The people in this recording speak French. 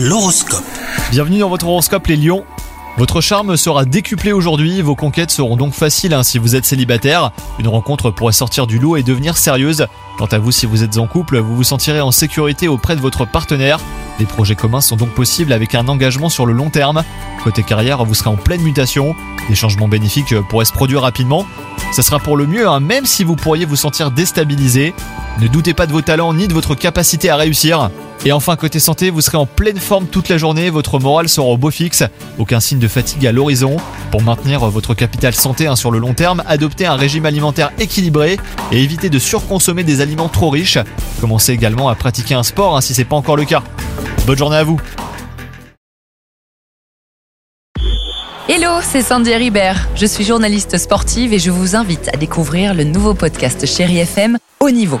L'horoscope. Bienvenue dans votre horoscope les lions. Votre charme sera décuplé aujourd'hui, vos conquêtes seront donc faciles hein, si vous êtes célibataire. Une rencontre pourrait sortir du lot et devenir sérieuse. Quant à vous si vous êtes en couple, vous vous sentirez en sécurité auprès de votre partenaire. Des projets communs sont donc possibles avec un engagement sur le long terme. Côté carrière, vous serez en pleine mutation. Des changements bénéfiques pourraient se produire rapidement. Ça sera pour le mieux, hein, même si vous pourriez vous sentir déstabilisé. Ne doutez pas de vos talents ni de votre capacité à réussir. Et enfin, côté santé, vous serez en pleine forme toute la journée, votre morale sera au beau fixe, aucun signe de fatigue à l'horizon. Pour maintenir votre capital santé hein, sur le long terme, adoptez un régime alimentaire équilibré et évitez de surconsommer des aliments trop riches. Commencez également à pratiquer un sport hein, si c'est pas encore le cas. Bonne journée à vous Hello, c'est Sandy Ribert. Je suis journaliste sportive et je vous invite à découvrir le nouveau podcast Chéri FM Haut Niveau.